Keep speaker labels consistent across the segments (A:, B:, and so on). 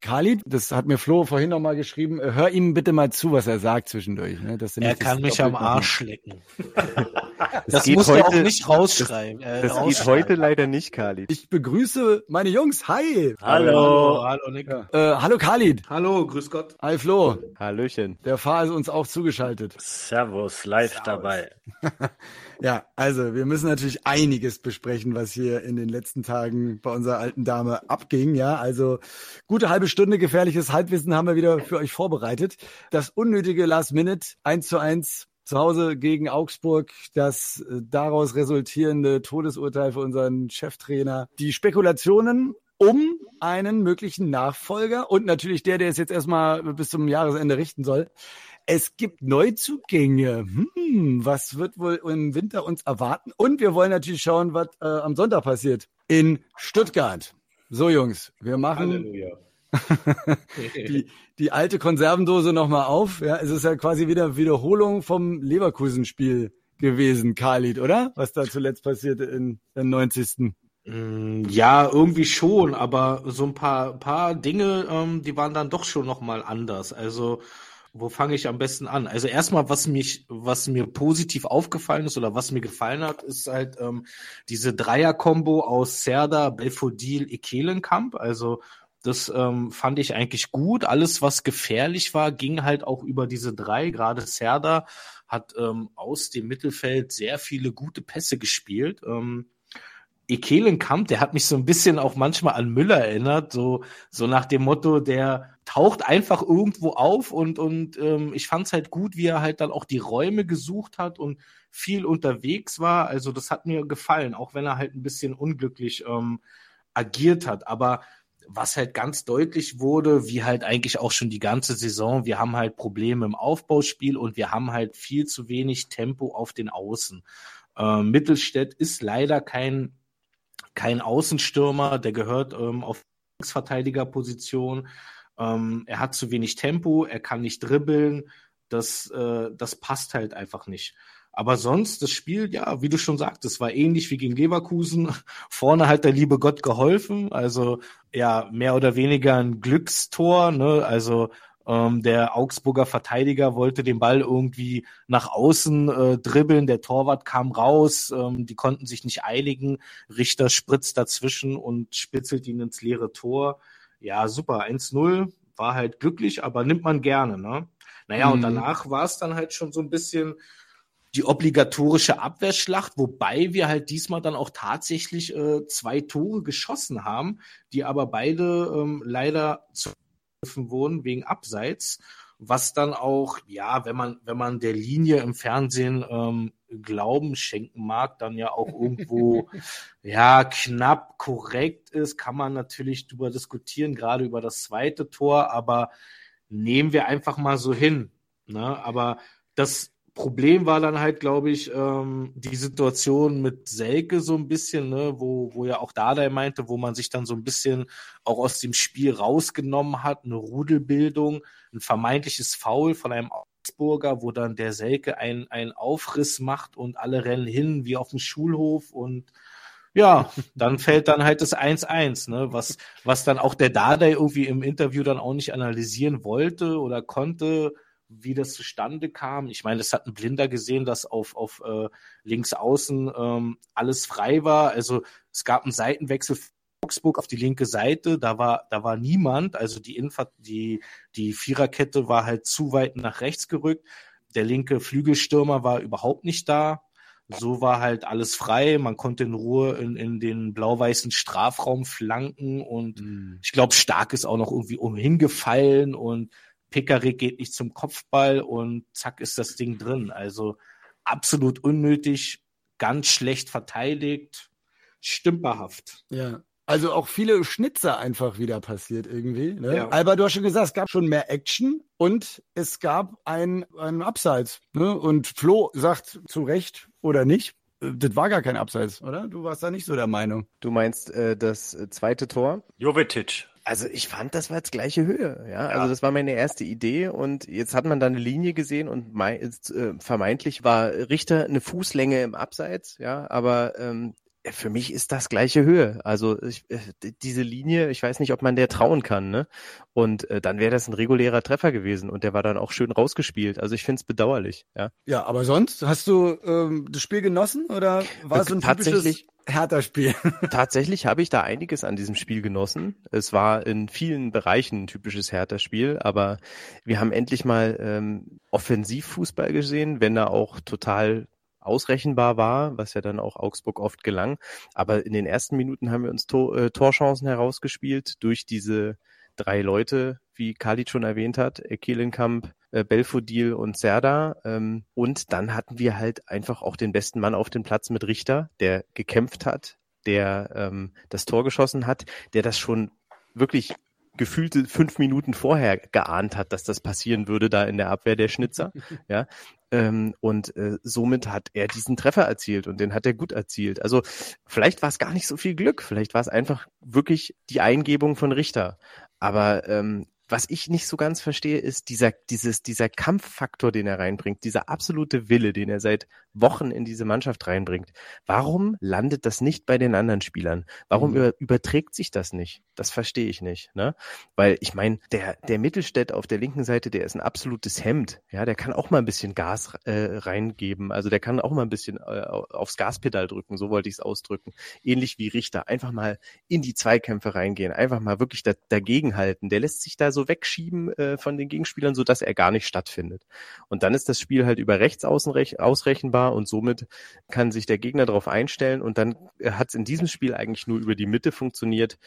A: Khalid, das hat mir Flo vorhin noch mal geschrieben, äh, hör ihm bitte mal zu, was er sagt zwischendurch. Ne?
B: Dass er kann mich am Arsch lecken.
C: das muss heute, auch nicht rausschreiben.
B: Das, äh, das geht heute leider nicht, Khalid.
A: Ich begrüße meine Jungs. Hi.
C: Hallo. Hallo, hallo Nick.
A: Ja. Äh, hallo Khalid.
D: Hallo, grüß Gott.
A: Hi Flo.
B: Hallöchen.
A: Der Fahr ist uns auch zugeschaltet.
C: Servus, live Servus. dabei.
A: ja, also wir müssen natürlich einiges besprechen, was hier in den letzten Tagen bei unserer alten Dame abging. Ja, also gute halbe Stunde gefährliches Halbwissen haben wir wieder für euch vorbereitet. Das unnötige Last Minute 1 zu 1 zu Hause gegen Augsburg, das äh, daraus resultierende Todesurteil für unseren Cheftrainer, die Spekulationen um einen möglichen Nachfolger und natürlich der, der es jetzt erstmal bis zum Jahresende richten soll. Es gibt Neuzugänge. Hm, was wird wohl im Winter uns erwarten? Und wir wollen natürlich schauen, was äh, am Sonntag passiert in Stuttgart. So, Jungs, wir machen Halleluja. die, die alte Konservendose nochmal auf. Ja, es ist ja quasi wieder Wiederholung vom Leverkusen-Spiel gewesen, Khalid, oder? Was da zuletzt passierte in der 90.
D: Mm, ja, irgendwie schon, aber so ein paar, paar Dinge, ähm, die waren dann doch schon nochmal anders. Also, wo fange ich am besten an? Also erstmal, was mich, was mir positiv aufgefallen ist oder was mir gefallen hat, ist halt ähm, diese Dreier-Kombo aus Serda, Belfodil, Ekelenkamp. Also das ähm, fand ich eigentlich gut. Alles, was gefährlich war, ging halt auch über diese drei. Gerade Serda hat ähm, aus dem Mittelfeld sehr viele gute Pässe gespielt. Ähm, Ekelenkamp, der hat mich so ein bisschen auch manchmal an Müller erinnert, so, so nach dem Motto, der taucht einfach irgendwo auf und, und ähm, ich fand's halt gut, wie er halt dann auch die Räume gesucht hat und viel unterwegs war. Also das hat mir gefallen, auch wenn er halt ein bisschen unglücklich ähm, agiert hat. Aber was halt ganz deutlich wurde, wie halt eigentlich auch schon die ganze Saison, wir haben halt Probleme im Aufbauspiel und wir haben halt viel zu wenig Tempo auf den Außen. Äh, Mittelstädt ist leider kein, kein Außenstürmer, der gehört ähm, auf Verteidigerposition. Ähm, er hat zu wenig Tempo, er kann nicht dribbeln. Das, äh, das passt halt einfach nicht. Aber sonst, das Spiel, ja, wie du schon sagtest, war ähnlich wie gegen Leverkusen. Vorne hat der liebe Gott geholfen. Also ja, mehr oder weniger ein Glückstor. Ne? Also ähm, der Augsburger Verteidiger wollte den Ball irgendwie nach außen äh, dribbeln. Der Torwart kam raus. Ähm, die konnten sich nicht einigen. Richter spritzt dazwischen und spitzelt ihn ins leere Tor. Ja, super. 1-0 war halt glücklich, aber nimmt man gerne. Ne? Naja, mhm. und danach war es dann halt schon so ein bisschen die obligatorische Abwehrschlacht, wobei wir halt diesmal dann auch tatsächlich äh, zwei Tore geschossen haben, die aber beide ähm, leider zugegriffen wurden wegen Abseits, was dann auch, ja, wenn man, wenn man der Linie im Fernsehen ähm, Glauben schenken mag, dann ja auch irgendwo ja knapp korrekt ist, kann man natürlich drüber diskutieren, gerade über das zweite Tor, aber nehmen wir einfach mal so hin. Ne? Aber das Problem war dann halt, glaube ich, ähm, die Situation mit Selke so ein bisschen, ne, wo, wo ja auch Dardai meinte, wo man sich dann so ein bisschen auch aus dem Spiel rausgenommen hat, eine Rudelbildung, ein vermeintliches Foul von einem Augsburger, wo dann der Selke einen Aufriss macht und alle rennen hin wie auf dem Schulhof und ja, dann fällt dann halt das 1-1, ne, was, was dann auch der Dardai irgendwie im Interview dann auch nicht analysieren wollte oder konnte, wie das zustande kam. Ich meine, das hat ein Blinder gesehen, dass auf, auf äh, links außen ähm, alles frei war. Also es gab einen Seitenwechsel für Augsburg auf die linke Seite, da war, da war niemand. Also die, Infa die, die Viererkette war halt zu weit nach rechts gerückt. Der linke Flügelstürmer war überhaupt nicht da. So war halt alles frei. Man konnte in Ruhe in, in den blau-weißen Strafraum flanken und mhm. ich glaube, Stark ist auch noch irgendwie umhingefallen und Pickerick geht nicht zum Kopfball und zack ist das Ding drin. Also absolut unnötig, ganz schlecht verteidigt, stümperhaft.
A: Ja. Also auch viele Schnitzer einfach wieder passiert irgendwie. Ne? Ja. Aber du hast schon gesagt, es gab schon mehr Action und es gab ein, ein Abseits. Ne? Und Flo sagt zu Recht oder nicht, äh, das war gar kein Abseits, oder? Du warst da nicht so der Meinung.
B: Du meinst äh, das zweite Tor?
C: Jovetic.
B: Also ich fand, das war jetzt gleiche Höhe. Ja? ja? also das war meine erste Idee und jetzt hat man da eine Linie gesehen und mein, äh, vermeintlich war Richter eine Fußlänge im Abseits, ja, aber ähm, äh, für mich ist das gleiche Höhe. Also ich, äh, diese Linie, ich weiß nicht, ob man der trauen kann. Ne? Und äh, dann wäre das ein regulärer Treffer gewesen und der war dann auch schön rausgespielt. Also ich finde es bedauerlich. Ja.
A: ja, aber sonst hast du ähm, das Spiel genossen oder war es so ein
B: tatsächlich
A: Hertha-Spiel?
B: tatsächlich habe ich da einiges an diesem Spiel genossen. Es war in vielen Bereichen ein typisches Hertha-Spiel, aber wir haben endlich mal ähm, Offensivfußball gesehen, wenn er auch total ausrechenbar war, was ja dann auch Augsburg oft gelang. Aber in den ersten Minuten haben wir uns Tor, äh, Torchancen herausgespielt durch diese drei Leute, wie Khalid schon erwähnt hat, Kelenkamp, äh, Belfodil und Serda. Ähm, und dann hatten wir halt einfach auch den besten Mann auf dem Platz mit Richter, der gekämpft hat, der ähm, das Tor geschossen hat, der das schon wirklich gefühlte fünf Minuten vorher geahnt hat, dass das passieren würde da in der Abwehr der Schnitzer. ja. Ähm, und äh, somit hat er diesen Treffer erzielt und den hat er gut erzielt. Also vielleicht war es gar nicht so viel Glück, vielleicht war es einfach wirklich die Eingebung von Richter. Aber ähm, was ich nicht so ganz verstehe, ist dieser, dieses, dieser Kampffaktor, den er reinbringt, dieser absolute Wille, den er seit Wochen in diese Mannschaft reinbringt. Warum landet das nicht bei den anderen Spielern? Warum mhm. über, überträgt sich das nicht? Das verstehe ich nicht. Ne? Weil ich meine, der, der Mittelstädt auf der linken Seite, der ist ein absolutes Hemd. Ja, der kann auch mal ein bisschen Gas äh, reingeben. Also der kann auch mal ein bisschen äh, aufs Gaspedal drücken, so wollte ich es ausdrücken. Ähnlich wie Richter. Einfach mal in die Zweikämpfe reingehen, einfach mal wirklich da, dagegen halten. Der lässt sich da so wegschieben äh, von den Gegenspielern, so dass er gar nicht stattfindet. Und dann ist das Spiel halt über rechts ausrechenbar und somit kann sich der Gegner darauf einstellen und dann hat es in diesem Spiel eigentlich nur über die Mitte funktioniert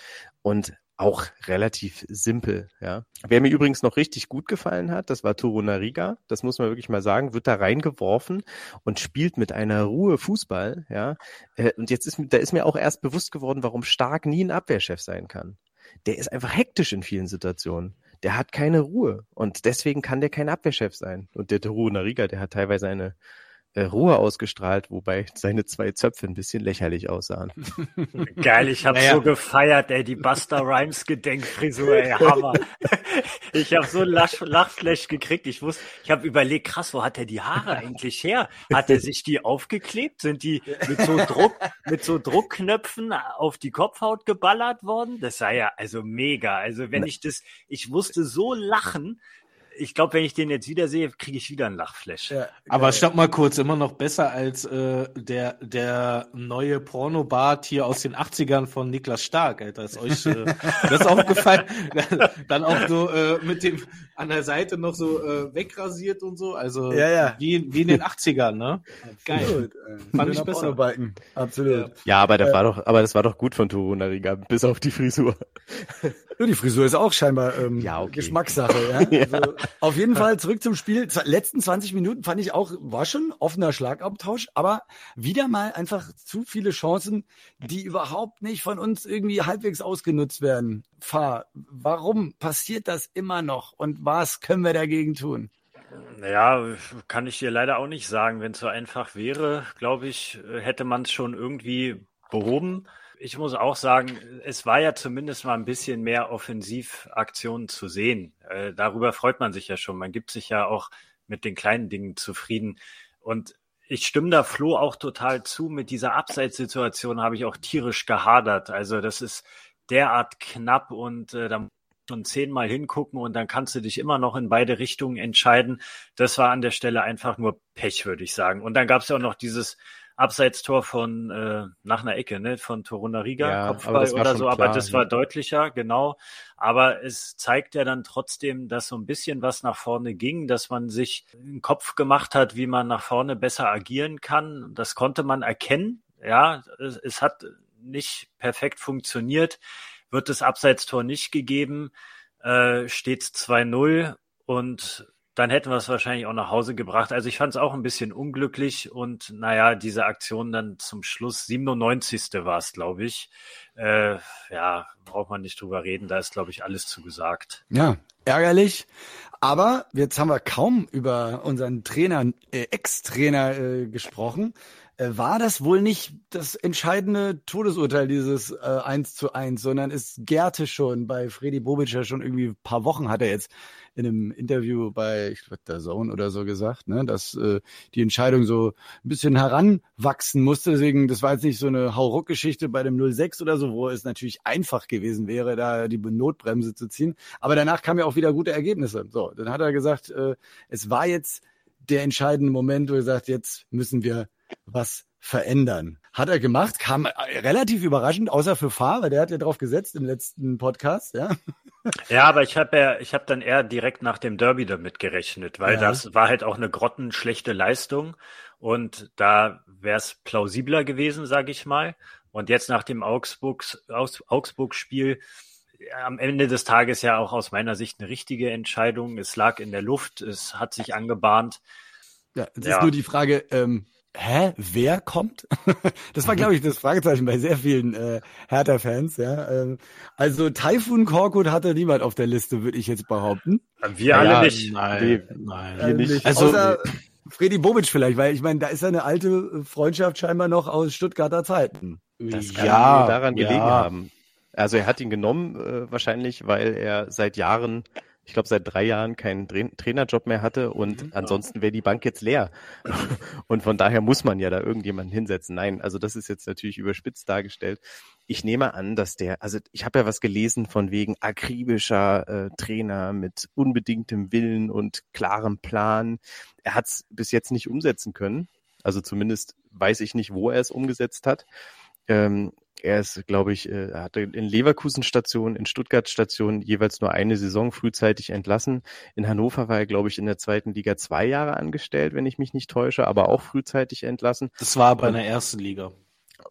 B: und auch relativ simpel, ja. Wer mir übrigens noch richtig gut gefallen hat, das war Toro Nariga, das muss man wirklich mal sagen, wird da reingeworfen und spielt mit einer Ruhe Fußball, ja. Äh, und jetzt ist, da ist mir auch erst bewusst geworden, warum Stark nie ein Abwehrchef sein kann. Der ist einfach hektisch in vielen Situationen der hat keine Ruhe und deswegen kann der kein Abwehrchef sein. Und der Teru Nariga, der hat teilweise eine Ruhe ausgestrahlt, wobei seine zwei Zöpfe ein bisschen lächerlich aussahen.
C: Geil, ich habe naja. so gefeiert, ey, die Buster Rhymes Gedenkfrisur, ey, Hammer. ich habe so Lach Lachflash gekriegt. Ich wusste, ich habe überlegt, krass, wo hat er die Haare eigentlich her? Hat er sich die aufgeklebt? Sind die mit so Druck, mit so Druckknöpfen auf die Kopfhaut geballert worden? Das sei ja also mega. Also wenn ich das, ich wusste so lachen, ich glaube, wenn ich den jetzt wieder sehe, kriege ich wieder einen Lachflash. Ja,
D: Aber stopp mal kurz, immer noch besser als äh, der, der neue Porno-Bart hier aus den 80ern von Niklas Stark, Alter. Ist euch äh, das aufgefallen? Dann auch so äh, mit dem an der Seite noch so äh, wegrasiert und so. Also
A: ja, ja.
D: Wie, wie in den 80ern, ne?
A: Geil. Absolut. Fand ich besser.
B: Absolut. Ja, aber das war doch, aber das war doch gut von Turo Nariga, bis auf die Frisur.
A: Ja, die Frisur ist auch scheinbar ähm, ja, okay. Geschmackssache. Ja? ja. Also, auf jeden Fall zurück zum Spiel. Letzten 20 Minuten fand ich auch, war schon offener Schlagabtausch, aber wieder mal einfach zu viele Chancen, die überhaupt nicht von uns irgendwie halbwegs ausgenutzt werden. Fahr, warum passiert das immer noch und was können wir dagegen tun?
C: Ja, kann ich dir leider auch nicht sagen. Wenn es so einfach wäre, glaube ich, hätte man es schon irgendwie behoben ich muss auch sagen, es war ja zumindest mal ein bisschen mehr Offensivaktionen zu sehen. Äh, darüber freut man sich ja schon. Man gibt sich ja auch mit den kleinen Dingen zufrieden. Und ich stimme da Flo auch total zu. Mit dieser Abseitssituation habe ich auch tierisch gehadert. Also das ist derart knapp und äh, da muss schon zehnmal hingucken und dann kannst du dich immer noch in beide Richtungen entscheiden. Das war an der Stelle einfach nur Pech, würde ich sagen. Und dann gab es ja auch noch dieses Abseitstor von äh, nach einer Ecke, ne, von Torunariga, ja, Kopfball oder so, klar, aber das war deutlicher, genau. Aber es zeigt ja dann trotzdem, dass so ein bisschen was nach vorne ging, dass man sich einen Kopf gemacht hat, wie man nach vorne besser agieren kann. Das konnte man erkennen. Ja, es, es hat nicht perfekt funktioniert, wird das Abseitstor nicht gegeben, äh, steht 2-0 und dann hätten wir es wahrscheinlich auch nach Hause gebracht. Also ich fand es auch ein bisschen unglücklich und naja, diese Aktion dann zum Schluss, 97. war es, glaube ich. Äh, ja, braucht man nicht drüber reden, da ist, glaube ich, alles zugesagt.
A: Ja, ärgerlich. Aber jetzt haben wir kaum über unseren Trainer, äh, Ex-Trainer äh, gesprochen. Äh, war das wohl nicht das entscheidende Todesurteil, dieses äh, 1 zu 1, sondern es gärte schon bei Freddy Bobic ja schon irgendwie ein paar Wochen, hat er jetzt in einem Interview bei, ich glaube, der Zone oder so gesagt, ne, dass äh, die Entscheidung so ein bisschen heranwachsen musste. Deswegen, das war jetzt nicht so eine Hauruck-Geschichte bei dem 06 oder so, wo es natürlich einfach gewesen wäre, da die Notbremse zu ziehen. Aber danach kamen ja auch wieder gute Ergebnisse. So, dann hat er gesagt, äh, es war jetzt der entscheidende Moment, wo er sagt, jetzt müssen wir was verändern. Hat er gemacht, kam relativ überraschend, außer für Fahr, weil der hat ja drauf gesetzt im letzten Podcast, ja.
C: Ja, aber ich habe ja, ich habe dann eher direkt nach dem Derby damit gerechnet, weil ja. das war halt auch eine grottenschlechte Leistung und da wäre es plausibler gewesen, sage ich mal. Und jetzt nach dem Augsburg-Spiel am Ende des Tages ja auch aus meiner Sicht eine richtige Entscheidung. Es lag in der Luft, es hat sich angebahnt.
A: Ja, es ja. ist nur die Frage, ähm, hä, wer kommt? das war, glaube ich, das Fragezeichen bei sehr vielen äh, Hertha-Fans. Ja, ähm, also Taifun Korkut hatte niemand auf der Liste, würde ich jetzt behaupten.
C: Wir alle ja, nicht.
B: Nein, nee, nein, wir
A: nicht. nicht. Also Außer Freddy Bobic vielleicht, weil ich meine, da ist ja eine alte Freundschaft scheinbar noch aus Stuttgarter Zeiten.
B: Das kann ja, daran gelegen ja. haben. Also er hat ihn genommen äh, wahrscheinlich, weil er seit Jahren ich glaube, seit drei Jahren keinen Tra Trainerjob mehr hatte und mhm. ansonsten wäre die Bank jetzt leer. und von daher muss man ja da irgendjemanden hinsetzen. Nein, also das ist jetzt natürlich überspitzt dargestellt. Ich nehme an, dass der, also ich habe ja was gelesen von wegen akribischer äh, Trainer mit unbedingtem Willen und klarem Plan. Er hat es bis jetzt nicht umsetzen können. Also zumindest weiß ich nicht, wo er es umgesetzt hat. Ähm, er ist, glaube ich, äh, er hatte in Leverkusen Station, in Stuttgart Station jeweils nur eine Saison frühzeitig entlassen. In Hannover war er, glaube ich, in der zweiten Liga zwei Jahre angestellt, wenn ich mich nicht täusche, aber auch frühzeitig entlassen.
D: Das war bei der ersten Liga.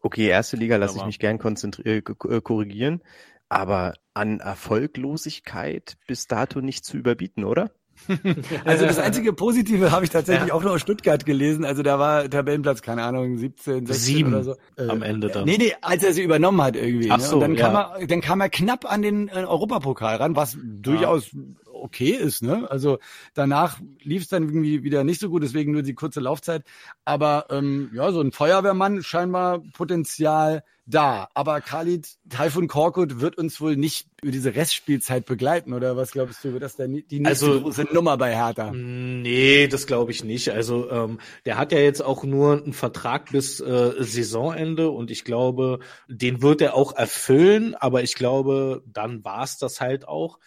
B: Okay, erste Liga lasse ich mich gern konzentrieren, äh, äh, korrigieren. Aber an Erfolglosigkeit bis dato nicht zu überbieten, oder?
A: also das einzige Positive habe ich tatsächlich ja. auch nur aus Stuttgart gelesen. Also da war Tabellenplatz, keine Ahnung, 17, 16
D: Sieben
A: oder so.
D: Am Ende dann.
A: Nee, nee, als er sie übernommen hat irgendwie.
D: Ach so,
A: ne? Und dann
D: ja.
A: kam er, dann kam er knapp an den äh, Europapokal ran, was durchaus okay ist. Ne? Also danach lief es dann irgendwie wieder nicht so gut, deswegen nur die kurze Laufzeit. Aber ähm, ja, so ein Feuerwehrmann scheinbar Potenzial da. Aber Khalid Taifun Korkut wird uns wohl nicht über diese Restspielzeit begleiten, oder was glaubst du, wird das denn die nächste also, große Nummer bei Hertha?
D: Nee, das glaube ich nicht. Also ähm, der hat ja jetzt auch nur einen Vertrag bis äh, Saisonende und ich glaube, den wird er auch erfüllen, aber ich glaube, dann war es das halt auch.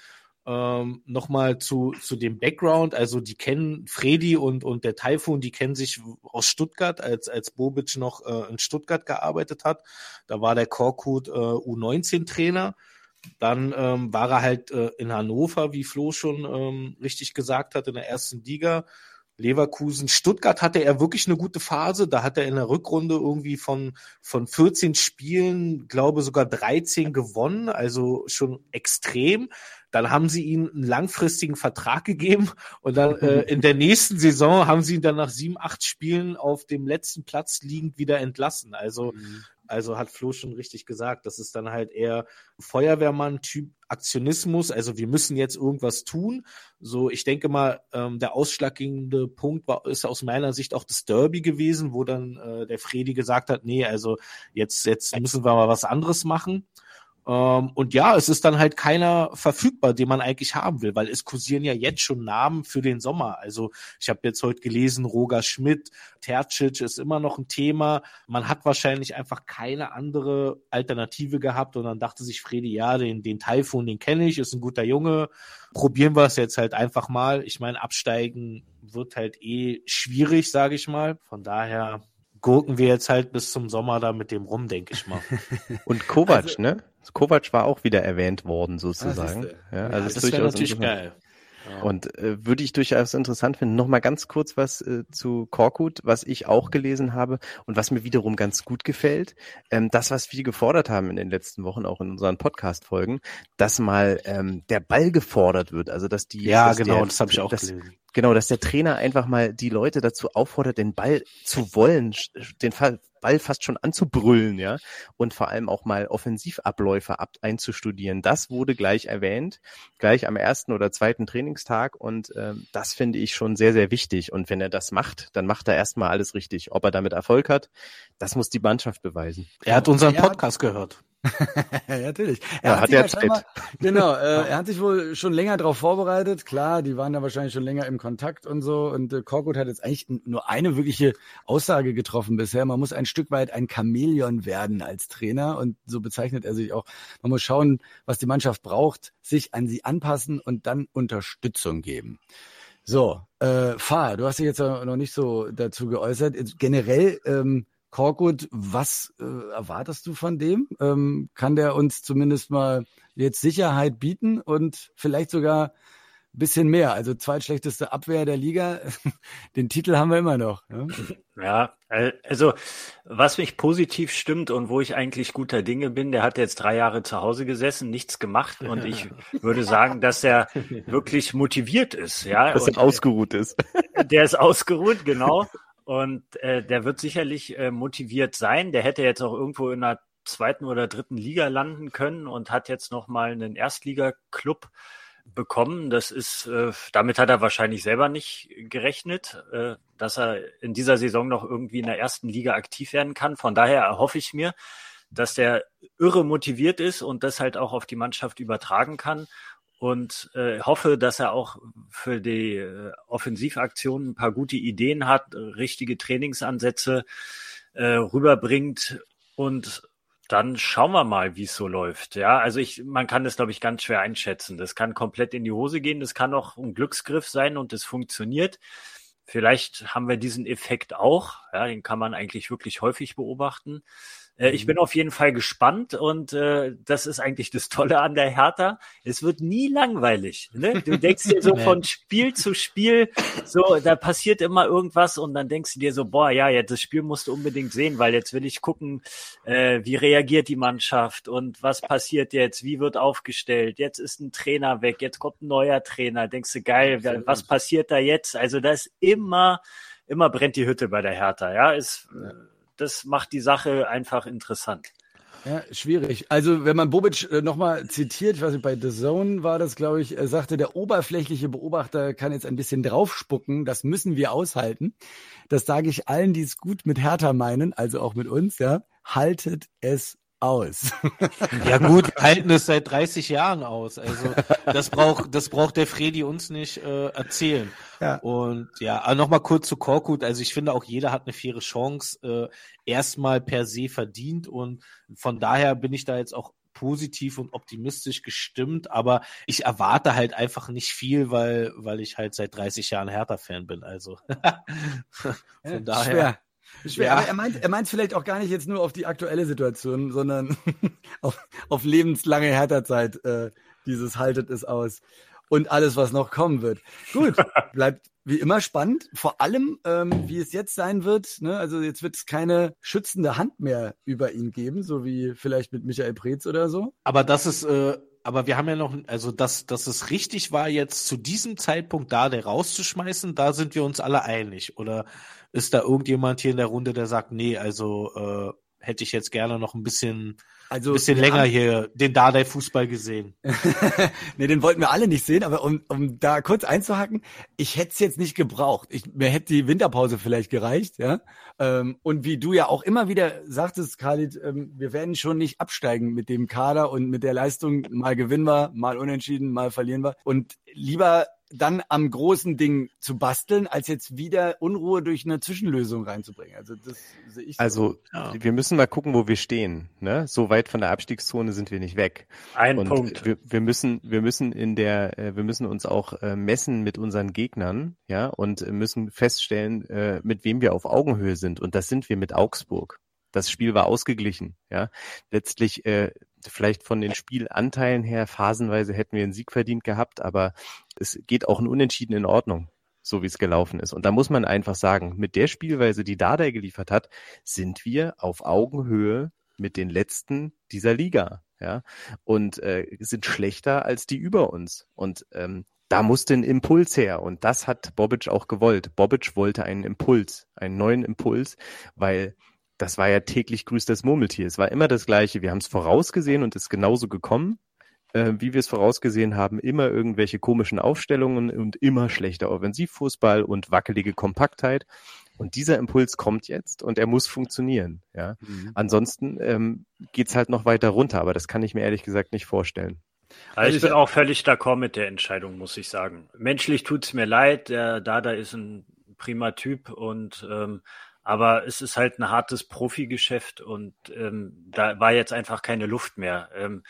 D: Ähm, Nochmal zu, zu dem Background, also die kennen Freddy und, und der Taifun, die kennen sich aus Stuttgart, als, als Bobic noch äh, in Stuttgart gearbeitet hat. Da war der Korkut äh, U19-Trainer. Dann ähm, war er halt äh, in Hannover, wie Flo schon ähm, richtig gesagt hat, in der ersten Liga. Leverkusen, Stuttgart hatte er wirklich eine gute Phase. Da hat er in der Rückrunde irgendwie von, von 14 Spielen, glaube sogar 13 gewonnen, also schon extrem. Dann haben sie ihm einen langfristigen Vertrag gegeben und dann äh, in der nächsten Saison haben sie ihn dann nach sieben, acht Spielen auf dem letzten Platz liegend wieder entlassen. Also, mhm. Also hat Flo schon richtig gesagt, das ist dann halt eher Feuerwehrmann-Typ Aktionismus. Also wir müssen jetzt irgendwas tun. So, ich denke mal, ähm, der ausschlaggebende Punkt war, ist aus meiner Sicht auch das Derby gewesen, wo dann äh, der Fredi gesagt hat, nee, also jetzt, jetzt müssen wir mal was anderes machen. Ähm, und ja, es ist dann halt keiner verfügbar, den man eigentlich haben will, weil es kursieren ja jetzt schon Namen für den Sommer. Also ich habe jetzt heute gelesen, Roger Schmidt, Tercic ist immer noch ein Thema. Man hat wahrscheinlich einfach keine andere Alternative gehabt und dann dachte sich Fredi, ja, den, den Taifun, den kenne ich, ist ein guter Junge. Probieren wir es jetzt halt einfach mal. Ich meine, absteigen wird halt eh schwierig, sage ich mal. Von daher gurken wir jetzt halt bis zum Sommer da mit dem rum, denke ich mal.
B: Und Kovac, also, ne? Kovac war auch wieder erwähnt worden, sozusagen.
D: Ah, ja, also ja, das wäre natürlich geil.
B: Und äh, würde ich durchaus interessant finden. Nochmal ganz kurz was äh, zu Korkut, was ich auch gelesen habe und was mir wiederum ganz gut gefällt. Ähm, das, was wir gefordert haben in den letzten Wochen, auch in unseren Podcast-Folgen, dass mal ähm, der Ball gefordert wird. Also dass die
D: Ja,
B: dass
D: genau,
B: der,
D: das habe ich auch
B: dass,
D: gelesen
B: Genau, dass der Trainer einfach mal die Leute dazu auffordert, den Ball zu wollen, den Ball fast schon anzubrüllen, ja, und vor allem auch mal Offensivabläufe ab einzustudieren. Das wurde gleich erwähnt, gleich am ersten oder zweiten Trainingstag und äh, das finde ich schon sehr, sehr wichtig. Und wenn er das macht, dann macht er erstmal alles richtig. Ob er damit Erfolg hat, das muss die Mannschaft beweisen.
D: Er hat unseren Podcast gehört.
A: ja, natürlich. Er ja, hat, hat sich ja genau, äh, er hat sich wohl schon länger darauf vorbereitet. Klar, die waren da wahrscheinlich schon länger im Kontakt und so. Und äh, Korkut hat jetzt eigentlich nur eine wirkliche Aussage getroffen bisher. Man muss ein Stück weit ein Chamäleon werden als Trainer und so bezeichnet er sich auch. Man muss schauen, was die Mannschaft braucht, sich an sie anpassen und dann Unterstützung geben. So, äh, Fahr, du hast dich jetzt noch nicht so dazu geäußert. Generell ähm, Korkut, was äh, erwartest du von dem? Ähm, kann der uns zumindest mal jetzt Sicherheit bieten und vielleicht sogar ein bisschen mehr? Also zweitschlechteste Abwehr der Liga, den Titel haben wir immer noch.
C: Ja? ja, also was mich positiv stimmt und wo ich eigentlich guter Dinge bin, der hat jetzt drei Jahre zu Hause gesessen, nichts gemacht und ich würde sagen, dass er wirklich motiviert ist. Ja,
B: dass er ausgeruht ist.
C: Der ist ausgeruht, genau. Und äh, der wird sicherlich äh, motiviert sein. Der hätte jetzt auch irgendwo in der zweiten oder dritten Liga landen können und hat jetzt nochmal einen Erstliga-Club bekommen. Das ist, äh, damit hat er wahrscheinlich selber nicht gerechnet, äh, dass er in dieser Saison noch irgendwie in der ersten Liga aktiv werden kann. Von daher erhoffe ich mir, dass der irre motiviert ist und das halt auch auf die Mannschaft übertragen kann und äh, hoffe, dass er auch für die äh, Offensivaktionen ein paar gute Ideen hat, richtige Trainingsansätze äh, rüberbringt und dann schauen wir mal, wie es so läuft. Ja, also ich, man kann das, glaube ich, ganz schwer einschätzen. Das kann komplett in die Hose gehen. Das kann auch ein Glücksgriff sein und es funktioniert. Vielleicht haben wir diesen Effekt auch. Ja, den kann man eigentlich wirklich häufig beobachten. Äh, ich mhm. bin auf jeden Fall gespannt und äh, das ist eigentlich das Tolle an der Hertha. Es wird nie langweilig. Ne? Du denkst dir so von Spiel zu Spiel, so da passiert immer irgendwas und dann denkst du dir so, boah, ja, jetzt das Spiel musst du unbedingt sehen, weil jetzt will ich gucken, äh, wie reagiert die Mannschaft und was passiert jetzt, wie wird aufgestellt. Jetzt ist ein Trainer weg, jetzt kommt ein neuer Trainer. Denkst du, geil, was passiert da jetzt? Also da ist immer immer brennt die Hütte bei der Hertha. Ja, ist ja das macht die Sache einfach interessant.
A: Ja, schwierig. Also wenn man Bobic äh, nochmal zitiert, ich weiß nicht, bei The Zone war das, glaube ich, er sagte, der oberflächliche Beobachter kann jetzt ein bisschen draufspucken, das müssen wir aushalten. Das sage ich allen, die es gut mit Hertha meinen, also auch mit uns, ja. Haltet es aus.
D: Ja gut, halten es seit 30 Jahren aus. Also das braucht das braucht der Fredi uns nicht äh, erzählen. Ja. Und ja, nochmal kurz zu Korkut. Also ich finde auch jeder hat eine faire Chance äh, erstmal per se verdient und von daher bin ich da jetzt auch positiv und optimistisch gestimmt, aber ich erwarte halt einfach nicht viel, weil weil ich halt seit 30 Jahren Hertha-Fan bin. Also
A: von ja, daher. Schwer. Schwer, ja. aber er meint, er meint vielleicht auch gar nicht jetzt nur auf die aktuelle Situation, sondern auf, auf lebenslange Härterzeit. Äh, dieses haltet es aus und alles, was noch kommen wird. Gut, bleibt wie immer spannend. Vor allem, ähm, wie es jetzt sein wird. Ne? Also jetzt wird es keine schützende Hand mehr über ihn geben, so wie vielleicht mit Michael Preetz oder so.
D: Aber das ist, äh, aber wir haben ja noch, also dass, dass es richtig war, jetzt zu diesem Zeitpunkt da der rauszuschmeißen, da sind wir uns alle einig. Oder ist da irgendjemand hier in der Runde, der sagt, nee, also äh, hätte ich jetzt gerne noch ein bisschen, also, ein bisschen länger hier den Dardai-Fußball gesehen.
A: nee, den wollten wir alle nicht sehen, aber um, um da kurz einzuhacken, ich hätte es jetzt nicht gebraucht. Ich, mir hätte die Winterpause vielleicht gereicht, ja. Ähm, und wie du ja auch immer wieder sagtest, Khalid, ähm, wir werden schon nicht absteigen mit dem Kader und mit der Leistung. Mal gewinnen wir, mal unentschieden, mal verlieren wir. Und lieber dann am großen Ding zu basteln, als jetzt wieder Unruhe durch eine Zwischenlösung reinzubringen. Also das sehe ich.
B: So. Also ja. wir müssen mal gucken, wo wir stehen. Ne? So weit von der Abstiegszone sind wir nicht weg.
C: Ein Und Punkt.
B: Wir, wir, müssen, wir müssen in der, äh, wir müssen uns auch äh, messen mit unseren Gegnern, ja, und müssen feststellen, äh, mit wem wir auf Augenhöhe sind. Und das sind wir mit Augsburg. Das Spiel war ausgeglichen, ja. Letztlich äh, vielleicht von den Spielanteilen her phasenweise hätten wir einen Sieg verdient gehabt, aber es geht auch ein Unentschieden in Ordnung, so wie es gelaufen ist. Und da muss man einfach sagen, mit der Spielweise, die Dada geliefert hat, sind wir auf Augenhöhe mit den letzten dieser Liga, ja, und äh, sind schlechter als die über uns. Und ähm, da musste ein Impuls her und das hat Bobic auch gewollt. Bobic wollte einen Impuls, einen neuen Impuls, weil das war ja täglich grüßt das Murmeltier. Es war immer das Gleiche. Wir haben es vorausgesehen und ist genauso gekommen, äh, wie wir es vorausgesehen haben. Immer irgendwelche komischen Aufstellungen und immer schlechter Offensivfußball und wackelige Kompaktheit. Und dieser Impuls kommt jetzt und er muss funktionieren. Ja, mhm. ansonsten ähm, geht's halt noch weiter runter, aber das kann ich mir ehrlich gesagt nicht vorstellen.
C: Also ich bin auch völlig d'accord mit der Entscheidung, muss ich sagen. Menschlich tut's mir leid, der Dada ist ein prima Typ und ähm, aber es ist halt ein hartes Profigeschäft und ähm, da war jetzt einfach keine Luft mehr. Ähm,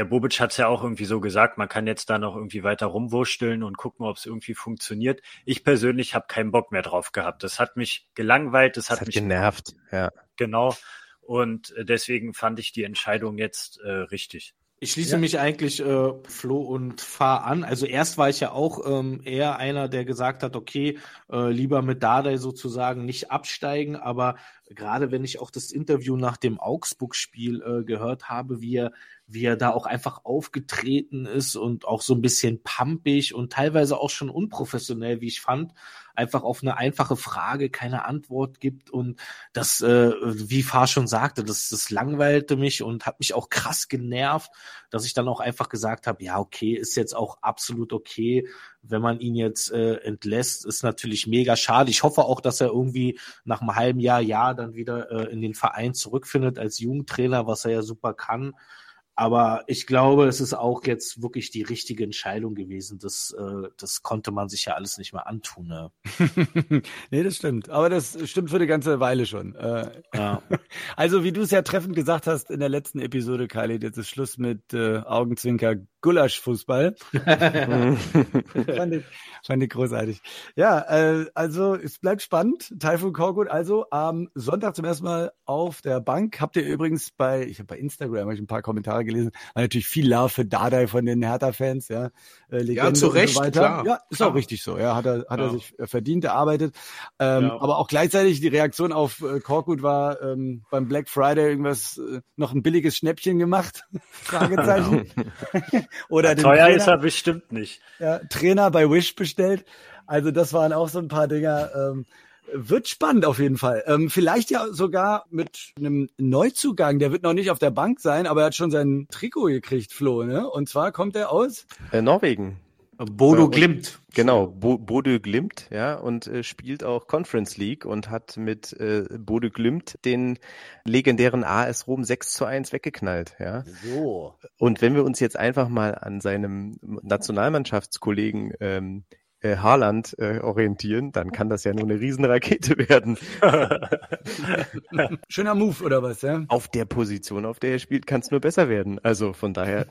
C: der Bobic hat es ja auch irgendwie so gesagt, man kann jetzt da noch irgendwie weiter rumwursteln und gucken, ob es irgendwie funktioniert. Ich persönlich habe keinen Bock mehr drauf gehabt. Das hat mich gelangweilt, das, das hat, hat mich
B: genervt. Ja.
C: Genau. Und äh, deswegen fand ich die Entscheidung jetzt äh, richtig.
D: Ich schließe ja. mich eigentlich äh, Flo und Fahr an. Also erst war ich ja auch ähm, eher einer, der gesagt hat, okay, äh, lieber mit Dardai sozusagen nicht absteigen, aber gerade wenn ich auch das Interview nach dem Augsburg-Spiel äh, gehört habe, wie er wie er da auch einfach aufgetreten ist und auch so ein bisschen pampig und teilweise auch schon unprofessionell, wie ich fand, einfach auf eine einfache Frage keine Antwort gibt und das, äh, wie Fahr schon sagte, das, das langweilte mich und hat mich auch krass genervt, dass ich dann auch einfach gesagt habe, ja, okay, ist jetzt auch absolut okay, wenn man ihn jetzt äh, entlässt, ist natürlich mega schade. Ich hoffe auch, dass er irgendwie nach einem halben Jahr, Jahr dann wieder äh, in den Verein zurückfindet als Jugendtrainer, was er ja super kann. Aber ich glaube, es ist auch jetzt wirklich die richtige Entscheidung gewesen. Das, äh, das konnte man sich ja alles nicht mehr antun. Ne?
A: nee, das stimmt. Aber das stimmt für eine ganze Weile schon. Äh, ja. Also, wie du es ja treffend gesagt hast in der letzten Episode, Khalid, jetzt ist Schluss mit äh, Augenzwinker Gulasch-Fußball. fand, ich, fand ich großartig. Ja, äh, also es bleibt spannend. Taifun Korkut also am Sonntag zum ersten Mal auf der Bank. Habt ihr übrigens bei, ich habe bei Instagram hab ich ein paar Kommentare gelesen, war natürlich viel Love für Dardai von den Hertha-Fans, ja.
D: Äh, ja, zu Recht, so klar.
A: Ja, ist klar. auch richtig so. Ja, hat er, hat ja. er sich äh, verdient, erarbeitet. Ähm, ja. Aber auch gleichzeitig die Reaktion auf äh, Korkut war ähm, beim Black Friday irgendwas, äh, noch ein billiges Schnäppchen gemacht? Fragezeichen.
C: Oder den Teuer Trainer, ist er bestimmt nicht.
A: Ja, Trainer bei Wish bestellt. Also das waren auch so ein paar Dinger. Ähm, wird spannend auf jeden Fall. Ähm, vielleicht ja sogar mit einem Neuzugang. Der wird noch nicht auf der Bank sein, aber er hat schon sein Trikot gekriegt, Flo. Ne? Und zwar kommt er aus
B: äh, Norwegen.
D: Bodo äh, Glimt.
B: Genau, Bo Bodo Glimt, ja, und äh, spielt auch Conference League und hat mit äh, Bodo Glimt den legendären AS Rom 6 zu 1 weggeknallt, ja. So. Und wenn wir uns jetzt einfach mal an seinem Nationalmannschaftskollegen ähm, äh, Haaland äh, orientieren, dann kann das ja nur eine Riesenrakete werden.
A: Schöner Move oder was, ja?
B: Auf der Position, auf der er spielt, kann es nur besser werden. Also von daher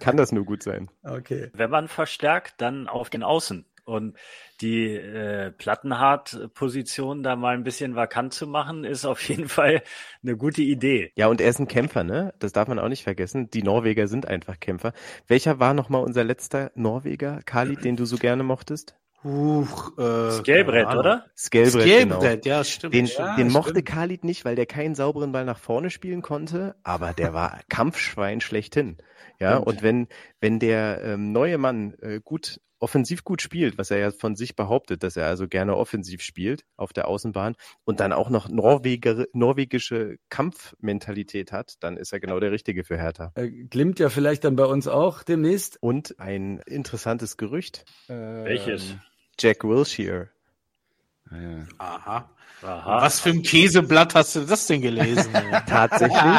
B: kann das nur gut sein.
C: Okay. Wenn man verstärkt, dann auf den Außen. Und die äh, Plattenhart-Position da mal ein bisschen vakant zu machen, ist auf jeden Fall eine gute Idee.
B: Ja, und er ist ein Kämpfer, ne? Das darf man auch nicht vergessen. Die Norweger sind einfach Kämpfer. Welcher war nochmal unser letzter Norweger, Kali, den du so gerne mochtest?
C: Huch, äh, Skelbrett, oder?
B: Skelbrett,
D: Skelbrett genau. ja, stimmt.
B: Den,
D: ja,
B: den mochte Khalid nicht, weil der keinen sauberen Ball nach vorne spielen konnte, aber der war Kampfschwein schlechthin. Ja, stimmt. und wenn, wenn der ähm, neue Mann äh, gut offensiv gut spielt, was er ja von sich behauptet, dass er also gerne offensiv spielt auf der Außenbahn und dann auch noch Norweger, norwegische Kampfmentalität hat, dann ist er genau der Richtige für Hertha.
A: Er glimmt ja vielleicht dann bei uns auch demnächst.
B: Und ein interessantes Gerücht.
C: Ähm, Welches?
B: Jack Wilshere.
D: Ja. Aha. Aha. Was für ein Käseblatt hast du das denn gelesen?
B: tatsächlich,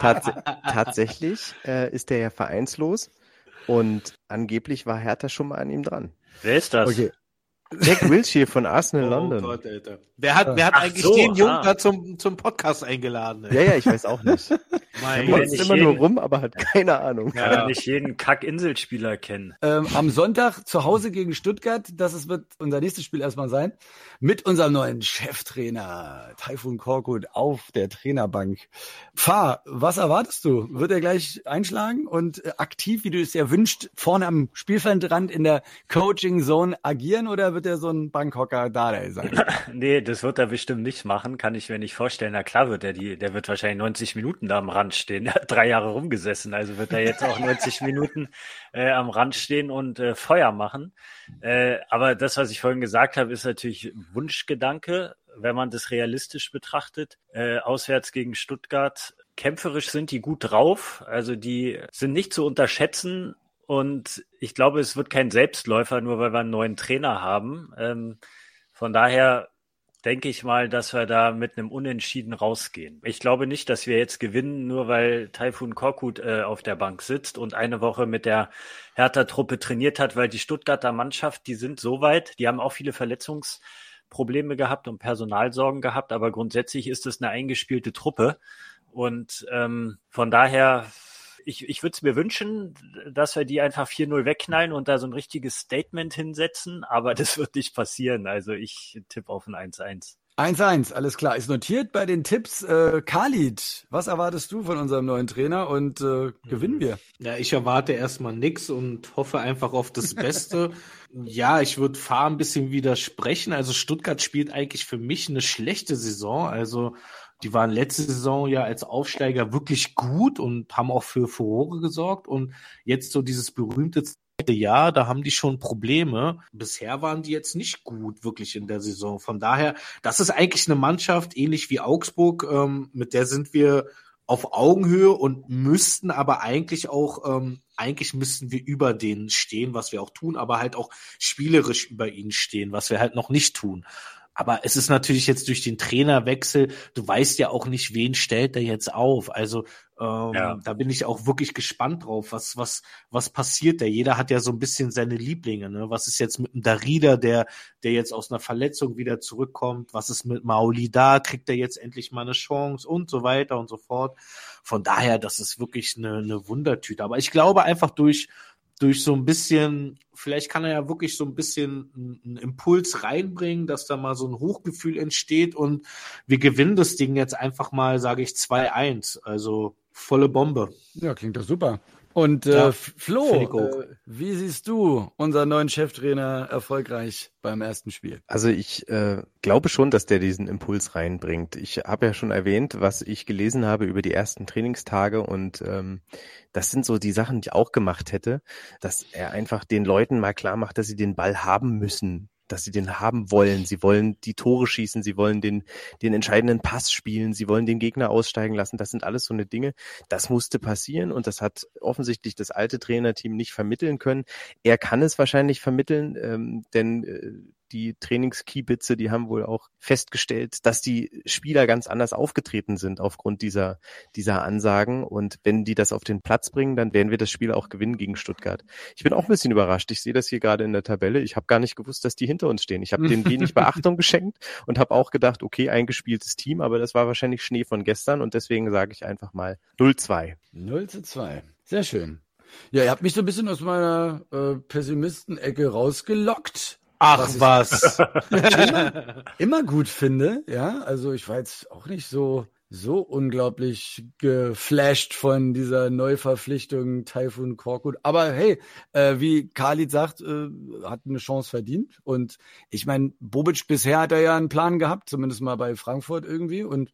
B: tats tatsächlich äh, ist er ja vereinslos und angeblich war Hertha schon mal an ihm dran.
C: Wer ist das? Okay.
B: Jack Wilshere von Arsenal oh London. Gott,
D: Alter. Wer hat, wer hat eigentlich so, den Jungen ah. da zum, zum Podcast eingeladen?
B: Ey? Ja, ja, ich weiß auch nicht.
C: Mein er immer jeden, nur rum, aber hat keine Ahnung. Ja, ja. nicht jeden Kack-Inselspieler kennen.
A: Ähm, am Sonntag zu Hause gegen Stuttgart, das ist, wird unser nächstes Spiel erstmal sein, mit unserem neuen Cheftrainer Taifun Korkut auf der Trainerbank. Fahr, was erwartest du? Wird er gleich einschlagen und äh, aktiv, wie du es ja wünscht, vorne am Spielfeldrand in der Coaching Zone agieren oder wird wird er so ein Bangkoker Dardai sein?
C: nee, das wird er bestimmt nicht machen, kann ich mir nicht vorstellen. Na klar wird er die, der wird wahrscheinlich 90 Minuten da am Rand stehen. Er hat drei Jahre rumgesessen, also wird er jetzt auch 90 Minuten äh, am Rand stehen und äh, Feuer machen. Äh, aber das, was ich vorhin gesagt habe, ist natürlich Wunschgedanke, wenn man das realistisch betrachtet. Äh, auswärts gegen Stuttgart kämpferisch sind die gut drauf. Also die sind nicht zu unterschätzen. Und ich glaube, es wird kein Selbstläufer, nur weil wir einen neuen Trainer haben. Ähm, von daher denke ich mal, dass wir da mit einem Unentschieden rausgehen. Ich glaube nicht, dass wir jetzt gewinnen, nur weil Taifun Korkut äh, auf der Bank sitzt und eine Woche mit der Hertha-Truppe trainiert hat, weil die Stuttgarter Mannschaft, die sind so weit, die haben auch viele Verletzungsprobleme gehabt und Personalsorgen gehabt, aber grundsätzlich ist es eine eingespielte Truppe. Und ähm, von daher, ich, ich würde es mir wünschen, dass wir die einfach 4-0 wegknallen und da so ein richtiges Statement hinsetzen, aber das wird nicht passieren. Also ich tippe auf ein 1-1.
A: 1-1, alles klar. Ist notiert bei den Tipps. Äh, Khalid, was erwartest du von unserem neuen Trainer und äh, gewinnen wir?
D: Ja, ich erwarte erstmal nix und hoffe einfach auf das Beste. ja, ich würde Fahr ein bisschen widersprechen. Also Stuttgart spielt eigentlich für mich eine schlechte Saison. Also die waren letzte Saison ja als Aufsteiger wirklich gut und haben auch für Furore gesorgt. Und jetzt so dieses berühmte zweite Jahr, da haben die schon Probleme. Bisher waren die jetzt nicht gut wirklich in der Saison. Von daher, das ist eigentlich eine Mannschaft, ähnlich wie Augsburg, ähm, mit der sind wir auf Augenhöhe und müssten aber eigentlich auch, ähm, eigentlich müssten wir über denen stehen, was wir auch tun, aber halt auch spielerisch über ihnen stehen, was wir halt noch nicht tun. Aber es ist natürlich jetzt durch den Trainerwechsel, du weißt ja auch nicht, wen stellt er jetzt auf. Also ähm, ja. da bin ich auch wirklich gespannt drauf, was, was, was passiert da. Jeder hat ja so ein bisschen seine Lieblinge. Ne? Was ist jetzt mit dem Darida, der, der jetzt aus einer Verletzung wieder zurückkommt? Was ist mit Mauli da? Kriegt er jetzt endlich mal eine Chance und so weiter und so fort. Von daher, das ist wirklich eine, eine Wundertüte. Aber ich glaube einfach durch, durch so ein bisschen, vielleicht kann er ja wirklich so ein bisschen einen Impuls reinbringen, dass da mal so ein Hochgefühl entsteht und wir gewinnen das Ding jetzt einfach mal, sage ich, 2-1. Also volle Bombe.
A: Ja, klingt doch super. Und äh, ja, Flo, äh, wie siehst du unseren neuen Cheftrainer erfolgreich beim ersten Spiel?
B: Also ich äh, glaube schon, dass der diesen Impuls reinbringt. Ich habe ja schon erwähnt, was ich gelesen habe über die ersten Trainingstage und ähm, das sind so die Sachen, die ich auch gemacht hätte, dass er einfach den Leuten mal klar macht, dass sie den Ball haben müssen dass sie den haben wollen. Sie wollen die Tore schießen, sie wollen den, den entscheidenden Pass spielen, sie wollen den Gegner aussteigen lassen. Das sind alles so eine Dinge. Das musste passieren und das hat offensichtlich das alte Trainerteam nicht vermitteln können. Er kann es wahrscheinlich vermitteln, ähm, denn äh, die Trainingskiebitze, die haben wohl auch festgestellt, dass die Spieler ganz anders aufgetreten sind aufgrund dieser, dieser Ansagen. Und wenn die das auf den Platz bringen, dann werden wir das Spiel auch gewinnen gegen Stuttgart. Ich bin auch ein bisschen überrascht. Ich sehe das hier gerade in der Tabelle. Ich habe gar nicht gewusst, dass die hinter uns stehen. Ich habe denen wenig Beachtung geschenkt und habe auch gedacht, okay, eingespieltes Team, aber das war wahrscheinlich Schnee von gestern und deswegen sage ich einfach mal 0-2.
A: 0 zu 2. Sehr schön. Ja, ihr habt mich so ein bisschen aus meiner äh, Pessimisten-Ecke rausgelockt.
D: Ach was.
A: immer, immer gut finde, ja. Also ich war jetzt auch nicht so so unglaublich geflasht von dieser Neuverpflichtung Taifun Korkut. Aber hey, äh, wie Khalid sagt, äh, hat eine Chance verdient. Und ich meine, Bobic bisher hat er ja einen Plan gehabt, zumindest mal bei Frankfurt irgendwie. Und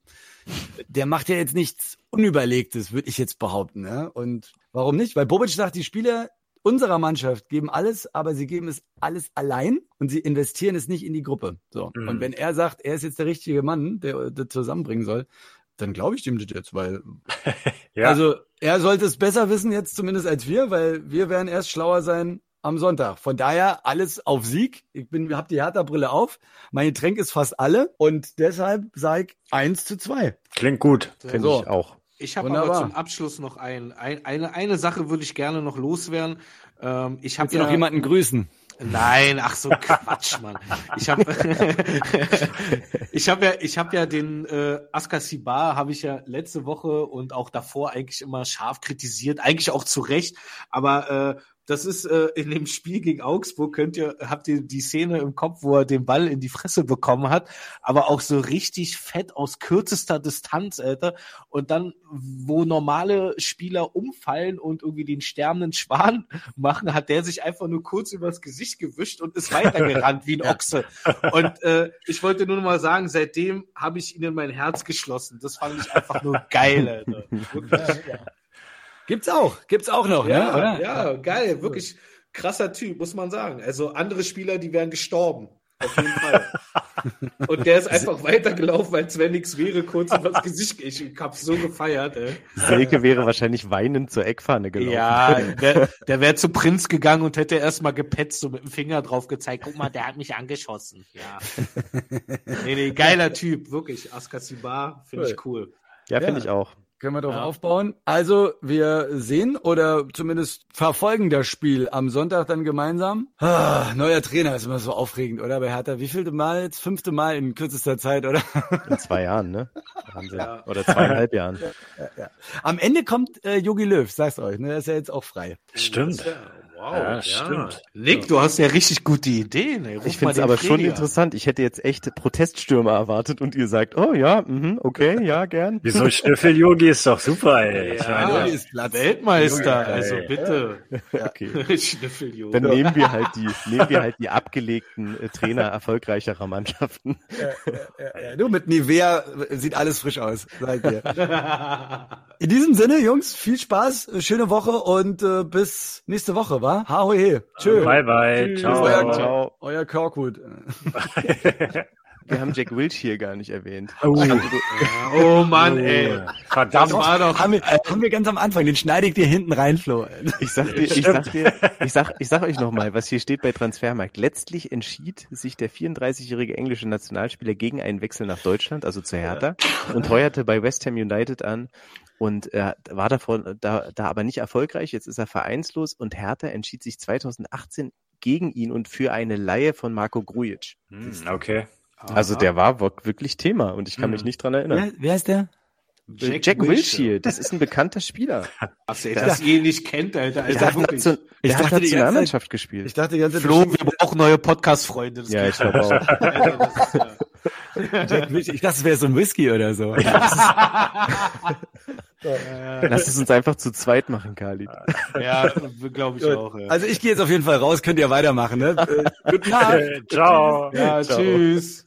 A: der macht ja jetzt nichts Unüberlegtes, würde ich jetzt behaupten. Ja? Und warum nicht? Weil Bobic sagt, die Spieler unserer Mannschaft geben alles, aber sie geben es alles allein und sie investieren es nicht in die Gruppe. So. Mhm. Und wenn er sagt, er ist jetzt der richtige Mann, der das zusammenbringen soll, dann glaube ich dem das jetzt, weil ja. also er sollte es besser wissen jetzt zumindest als wir, weil wir werden erst schlauer sein am Sonntag. Von daher alles auf Sieg. Ich bin, habe die Hertha-Brille auf. Mein Getränk ist fast alle und deshalb sage ich 1 zu 2.
C: Klingt gut.
B: Finde so. ich auch.
D: Ich habe aber zum Abschluss noch ein, ein, eine, eine Sache würde ich gerne noch loswerden. Ähm, ich habe
A: ja noch jemanden grüßen.
D: Nein, ach so Quatsch, Mann. Ich habe ich habe ja ich habe ja den äh, Askasibar habe ich ja letzte Woche und auch davor eigentlich immer scharf kritisiert, eigentlich auch zu Recht, aber äh, das ist äh, in dem Spiel gegen Augsburg, könnt ihr, habt ihr die Szene im Kopf, wo er den Ball in die Fresse bekommen hat, aber auch so richtig fett aus kürzester Distanz, Alter. Und dann, wo normale Spieler umfallen und irgendwie den sterbenden Schwan machen, hat der sich einfach nur kurz übers Gesicht gewischt und ist weitergerannt wie ein Ochse. Und äh, ich wollte nur noch mal sagen, seitdem habe ich ihnen mein Herz geschlossen. Das fand ich einfach nur geil, Alter. Wirklich.
A: Gibt's auch, gibt's auch noch,
D: Ja,
A: ne? oder?
D: ja, geil, wirklich krasser Typ, muss man sagen. Also andere Spieler, die wären gestorben. Auf jeden Fall. Und der ist einfach weitergelaufen, als wenn nichts wäre, kurz übers Gesicht. Ich hab's so gefeiert, ey.
B: Selke wäre wahrscheinlich weinend zur Eckfahne gelaufen.
D: Ja, der, der wäre zu Prinz gegangen und hätte erstmal gepetzt und mit dem Finger drauf gezeigt, guck mal, der hat mich angeschossen. Ja. Nee, nee, geiler Typ, wirklich. Askasibar, finde ich cool.
B: Ja, finde
A: Ja.
B: ich auch.
A: Können wir drauf
D: Ja.
A: aufbauen. Also, wir sehen oder zumindest verfolgen das Spiel am Sonntag dann gemeinsam. Ah, neuer Trainer ist immer so aufregend, oder? Bei Hertha, wie vielte Mal jetzt? Fünfte Mal in kürzester Zeit, oder?
B: In zwei Jahren, ne? Wahnsinn.
D: Ja.
B: Oder zweieinhalb Jahren.
A: Am Ende kommt äh, Jogi Löw, sag's euch, ne? Er ist ja jetzt auch frei.
C: Stimmt.
D: Ja, wow,
C: Ja, stimmt.
D: Nick, du hast ja richtig gute Ideen. Ey. Ruf
B: Ich finde es aber schon
D: Freddy an.
B: interessant. Ich hätte jetzt echt Proteststürme erwartet und ihr sagt, oh ja, mhm, okay, ja, gern.
C: Wieso Schnüffel-Yogi ist doch super, ey. Ich
D: Ja,
C: meine,
A: ist Platz.
D: Weltmeister, also bitte.
B: Okay.
D: Schnüffeljunge.
B: Dann nehmen wir halt die, nehmen wir halt die abgelegten äh, Trainer erfolgreicherer Mannschaften.
A: Ja, ja, du, mit Nivea äh, sieht alles frisch aus, ich dir. In diesem Sinne, Jungs, viel Spaß, äh, schöne Woche und äh, bis nächste Woche, wa? Ha, hoi, he. Tschö.
C: bye bye.
D: Tschüss.
C: Ciao.
A: Euer,
B: Ciao.
A: euer Korkut.
B: Wir haben Jack Wilch hier gar nicht erwähnt.
D: oh Mann, ey.
C: Verdammt.
D: Das war doch.
A: Haben wir, haben wir ganz am Anfang, den schneide ich dir hinten rein, Flo.
B: Ich sag dir, ich sag dir, ich sag, ich sag euch nochmal, was hier steht bei Transfermarkt. Letztlich entschied sich der 34-jährige englische Nationalspieler gegen einen Wechsel nach Deutschland, also zu Hertha, und heuerte bei West Ham United an und äh, war davon, da, da aber nicht erfolgreich. Jetzt ist er vereinslos und Hertha entschied sich 2018 gegen ihn und für eine Leihe von Marco Grujic.
C: Hm,
B: Also der war wirklich Thema und ich kann mich nicht dran erinnern.
A: Wer, wer ist der?
B: Jack, Jack Wilshere, das ist ein bekannter Spieler.
D: Was, ey, das ihr nicht kennt, Alter.
B: Der
D: Alter
B: hat,
D: wirklich.
B: Nation,
A: Ich
B: der hat
A: dachte die ganze
B: Nationalmannschaft gespielt.
A: Ich dachte die ganze Zeit,
D: Flo, wir brauchen neue Podcast-Freunde. das
B: Ja, ich glaube auch.
D: Alter, das ist ja-
A: Jack Wilshere. ich dachte, es wäre so ein Whisky oder so.
B: Lass es uns einfach zu zweit machen, Khalid.
D: Ja, glaube ich auch. Ja.
A: Also ich gehe jetzt auf jeden Fall raus, könnt ihr weitermachen. Ne? Äh, guten Tag.
C: Ciao.
D: ja,
B: Ciao.
D: tschüss.